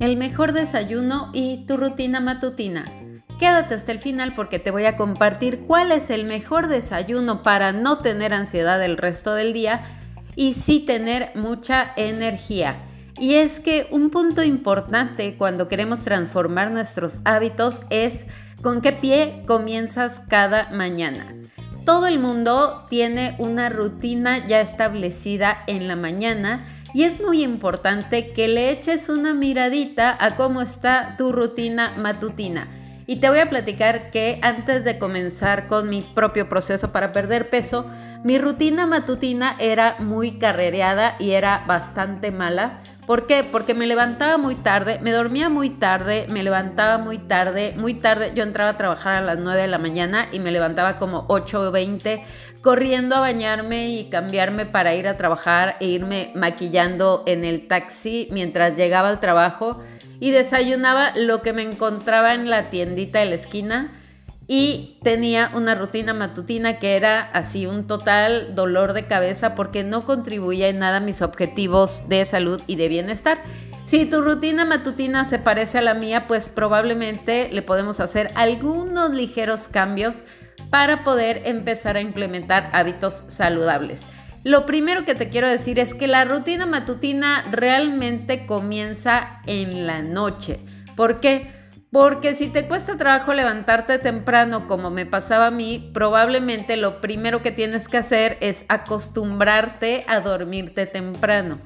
el mejor desayuno y tu rutina matutina. Quédate hasta el final porque te voy a compartir cuál es el mejor desayuno para no tener ansiedad el resto del día y sí tener mucha energía. Y es que un punto importante cuando queremos transformar nuestros hábitos es con qué pie comienzas cada mañana. Todo el mundo tiene una rutina ya establecida en la mañana y es muy importante que le eches una miradita a cómo está tu rutina matutina. Y te voy a platicar que antes de comenzar con mi propio proceso para perder peso, mi rutina matutina era muy carrereada y era bastante mala. ¿Por qué? Porque me levantaba muy tarde, me dormía muy tarde, me levantaba muy tarde, muy tarde. Yo entraba a trabajar a las 9 de la mañana y me levantaba como 8 o 20, corriendo a bañarme y cambiarme para ir a trabajar e irme maquillando en el taxi mientras llegaba al trabajo y desayunaba lo que me encontraba en la tiendita de la esquina y tenía una rutina matutina que era así un total dolor de cabeza porque no contribuía en nada a mis objetivos de salud y de bienestar. Si tu rutina matutina se parece a la mía, pues probablemente le podemos hacer algunos ligeros cambios para poder empezar a implementar hábitos saludables. Lo primero que te quiero decir es que la rutina matutina realmente comienza en la noche. ¿Por qué? Porque si te cuesta trabajo levantarte temprano como me pasaba a mí, probablemente lo primero que tienes que hacer es acostumbrarte a dormirte temprano.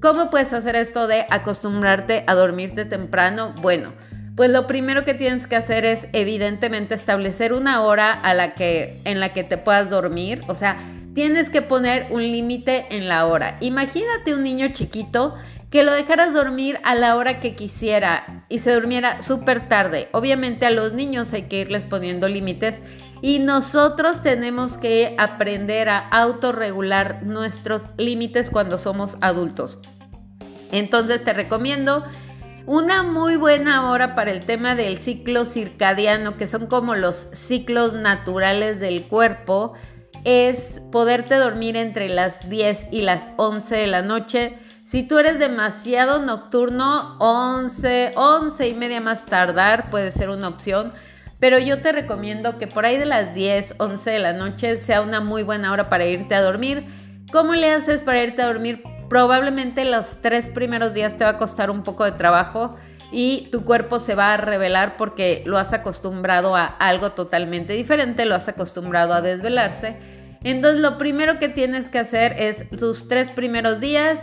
¿Cómo puedes hacer esto de acostumbrarte a dormirte temprano? Bueno, pues lo primero que tienes que hacer es evidentemente establecer una hora a la que, en la que te puedas dormir. O sea, tienes que poner un límite en la hora. Imagínate un niño chiquito que lo dejaras dormir a la hora que quisiera y se durmiera súper tarde. Obviamente a los niños hay que irles poniendo límites y nosotros tenemos que aprender a autorregular nuestros límites cuando somos adultos. Entonces te recomiendo una muy buena hora para el tema del ciclo circadiano, que son como los ciclos naturales del cuerpo es poderte dormir entre las 10 y las 11 de la noche. Si tú eres demasiado nocturno, 11, 11 y media más tardar puede ser una opción. Pero yo te recomiendo que por ahí de las 10, 11 de la noche sea una muy buena hora para irte a dormir. ¿Cómo le haces para irte a dormir? Probablemente los tres primeros días te va a costar un poco de trabajo y tu cuerpo se va a revelar porque lo has acostumbrado a algo totalmente diferente, lo has acostumbrado a desvelarse entonces lo primero que tienes que hacer es tus tres primeros días,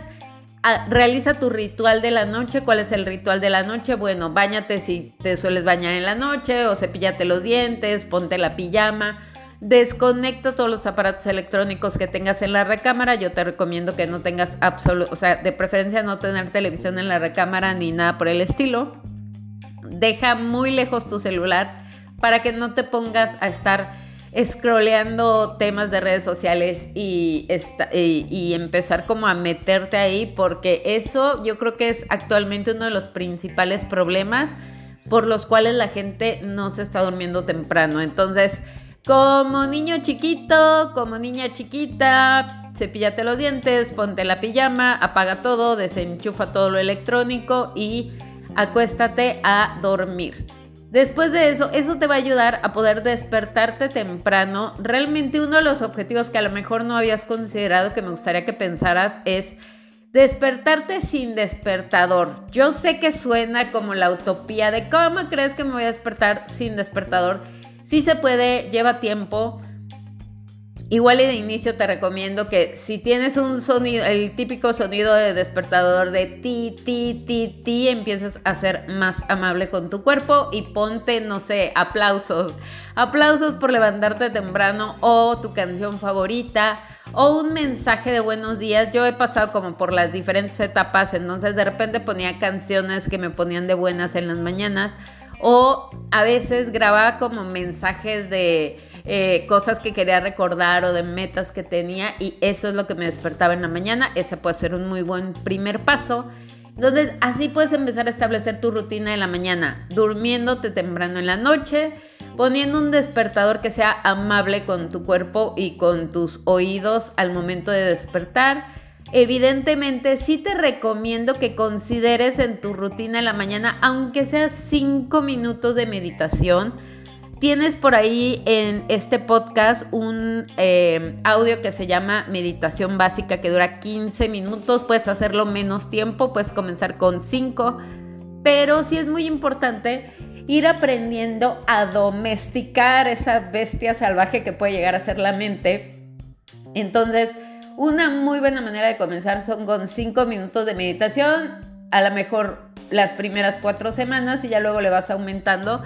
realiza tu ritual de la noche. ¿Cuál es el ritual de la noche? Bueno, bañate si te sueles bañar en la noche o cepillate los dientes, ponte la pijama. Desconecta todos los aparatos electrónicos que tengas en la recámara. Yo te recomiendo que no tengas absoluto, o sea, de preferencia no tener televisión en la recámara ni nada por el estilo. Deja muy lejos tu celular para que no te pongas a estar scrolleando temas de redes sociales y, y, empezar como a meterte ahí, porque eso yo creo que es actualmente uno de los principales problemas por los cuales la gente no se está durmiendo temprano. Entonces, como niño chiquito, como niña chiquita, cepíllate los dientes, ponte la pijama, apaga todo, desenchufa todo lo electrónico y acuéstate a dormir. Después de eso, eso te va a ayudar a poder despertarte temprano. Realmente uno de los objetivos que a lo mejor no habías considerado que me gustaría que pensaras es despertarte sin despertador. Yo sé que suena como la utopía de cómo crees que me voy a despertar sin despertador. Sí se puede, lleva tiempo Igual y de inicio te recomiendo que si tienes un sonido, el típico sonido de despertador de ti, ti, ti, ti, empieces a ser más amable con tu cuerpo y ponte, no sé, aplausos. Aplausos por levantarte temprano o tu canción favorita o un mensaje de buenos días. Yo he pasado como por las diferentes etapas, entonces de repente ponía canciones que me ponían de buenas en las mañanas o a veces grababa como mensajes de eh, cosas que quería recordar o de metas que tenía y eso es lo que me despertaba en la mañana. Ese puede ser un muy buen primer paso. Entonces, así puedes empezar a establecer tu rutina de la mañana, durmiéndote temprano en la noche, poniendo un despertador que sea amable con tu cuerpo y con tus oídos al momento de despertar. Evidentemente sí te recomiendo que consideres en tu rutina en la mañana, aunque sea 5 minutos de meditación. Tienes por ahí en este podcast un eh, audio que se llama Meditación Básica que dura 15 minutos. Puedes hacerlo menos tiempo, puedes comenzar con 5. Pero sí es muy importante ir aprendiendo a domesticar esa bestia salvaje que puede llegar a ser la mente. Entonces, una muy buena manera de comenzar son con 5 minutos de meditación. A lo mejor las primeras cuatro semanas y ya luego le vas aumentando.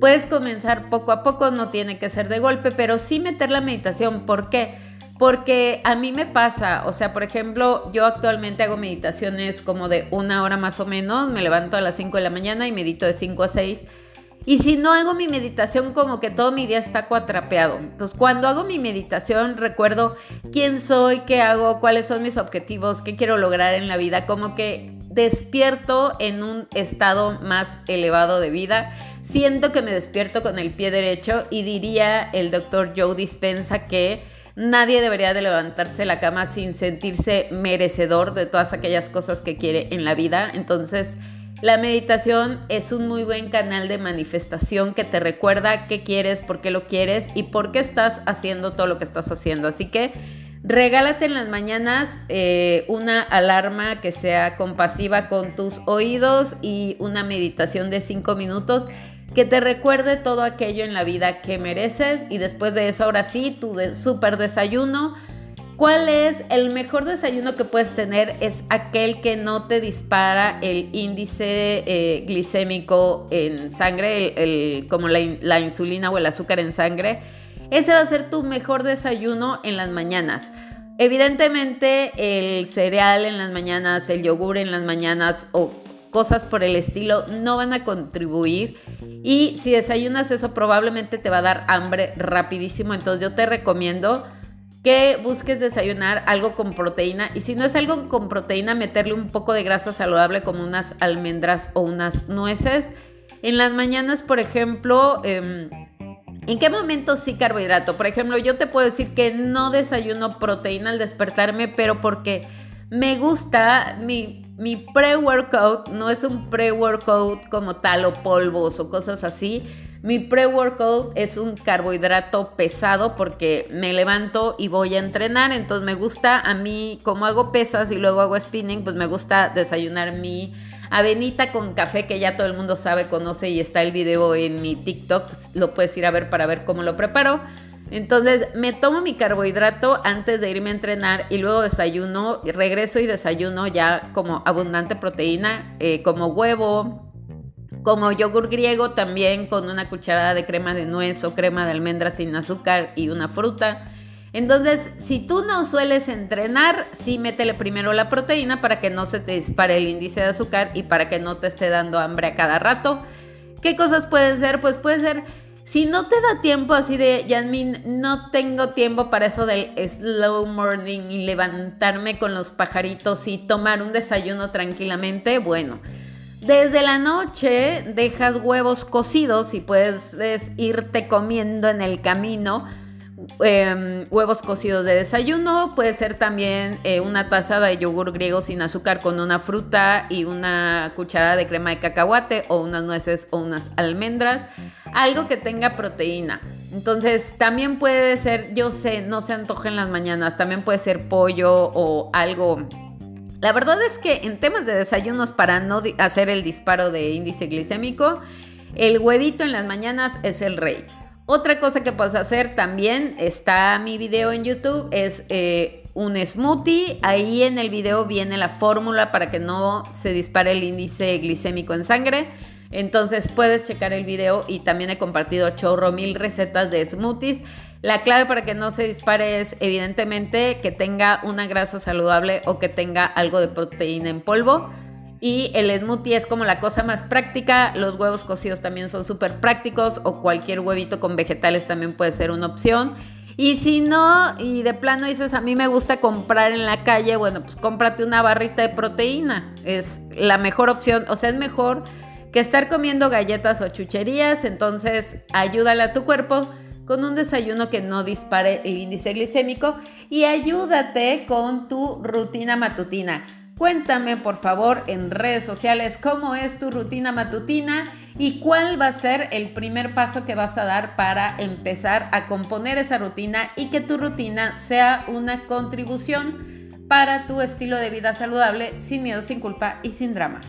Puedes comenzar poco a poco, no tiene que ser de golpe, pero sí meter la meditación. ¿Por qué? Porque a mí me pasa, o sea, por ejemplo, yo actualmente hago meditaciones como de una hora más o menos, me levanto a las 5 de la mañana y medito de 5 a 6. Y si no hago mi meditación, como que todo mi día está cuatrapeado. Entonces, cuando hago mi meditación, recuerdo quién soy, qué hago, cuáles son mis objetivos, qué quiero lograr en la vida, como que despierto en un estado más elevado de vida. Siento que me despierto con el pie derecho y diría el doctor Joe Dispensa que nadie debería de levantarse de la cama sin sentirse merecedor de todas aquellas cosas que quiere en la vida. Entonces, la meditación es un muy buen canal de manifestación que te recuerda qué quieres, por qué lo quieres y por qué estás haciendo todo lo que estás haciendo. Así que Regálate en las mañanas eh, una alarma que sea compasiva con tus oídos y una meditación de 5 minutos que te recuerde todo aquello en la vida que mereces y después de eso ahora sí, tu de super desayuno. ¿Cuál es el mejor desayuno que puedes tener? Es aquel que no te dispara el índice eh, glicémico en sangre, como la insulina o el azúcar en sangre ese va a ser tu mejor desayuno en las mañanas. Evidentemente el cereal en las mañanas, el yogur en las mañanas o cosas por el estilo no van a contribuir y si desayunas eso probablemente te va a dar hambre rapidísimo. Entonces yo te recomiendo que busques desayunar algo con proteína y si no es algo con proteína meterle un poco de grasa saludable como unas almendras o unas nueces. En las mañanas, por ejemplo, em, ¿En qué momento sí carbohidrato? Por ejemplo, yo te puedo decir que no desayuno proteína al despertarme, pero porque me gusta mi, mi pre-workout, no es un pre-workout como tal o polvos o cosas así. Mi pre-workout es un carbohidrato pesado porque me levanto y voy a entrenar, entonces me gusta a mí, como hago pesas y luego hago spinning, pues me gusta desayunar mi avenita con café que ya todo el mundo sabe, conoce y está el video en mi TikTok, lo puedes ir a ver para ver cómo lo preparo. Entonces me tomo mi carbohidrato antes de irme a entrenar y luego desayuno, regreso y desayuno ya como abundante proteína, eh, como huevo, como yogur griego también con una cucharada de crema de nuez o crema de almendra sin azúcar y una fruta. Entonces, si tú no sueles entrenar, sí métele primero la proteína para que no se te dispare el índice de azúcar y para que no te esté dando hambre a cada rato. ¿Qué cosas pueden ser? Pues puede ser, si no te da tiempo así de, Yasmin, no tengo tiempo para eso del slow morning y levantarme con los pajaritos y tomar un desayuno tranquilamente, bueno. Desde la noche dejas huevos cocidos y puedes irte comiendo en el camino Em, huevos cocidos de desayuno, puede ser también eh, una taza de yogur griego sin azúcar con una fruta y una cucharada de crema de cacahuate o unas nueces o unas almendras, algo que tenga proteína. Entonces también puede ser, yo sé, no se antoja en las mañanas, también puede ser pollo o algo la verdad es que en temas de desayunos para no hacer el disparo de índice glicémico, el huevito en las mañanas es el rey. Otra cosa que puedes hacer también, está mi video en YouTube, es eh, un smoothie. Ahí en el video viene la fórmula para que no se dispare el índice glicémico en sangre. Entonces puedes checar el video y también he compartido chorro mil recetas de smoothies. La clave para que no se dispare es evidentemente que tenga una grasa saludable o que tenga algo de proteína en polvo. Y el smoothie es como la cosa más práctica. Los huevos cocidos también son súper prácticos o cualquier huevito con vegetales también puede ser una opción. Y si no, y de plano dices, a mí me gusta comprar en la calle, bueno, pues cómprate una barrita de proteína. Es la mejor opción. O sea, es mejor que estar comiendo galletas o chucherías. Entonces, ayúdale a tu cuerpo con un desayuno que no dispare el índice glicémico y ayúdate con tu rutina matutina. Cuéntame por favor en redes sociales cómo es tu rutina matutina y cuál va a ser el primer paso que vas a dar para empezar a componer esa rutina y que tu rutina sea una contribución para tu estilo de vida saludable sin miedo, sin culpa y sin drama.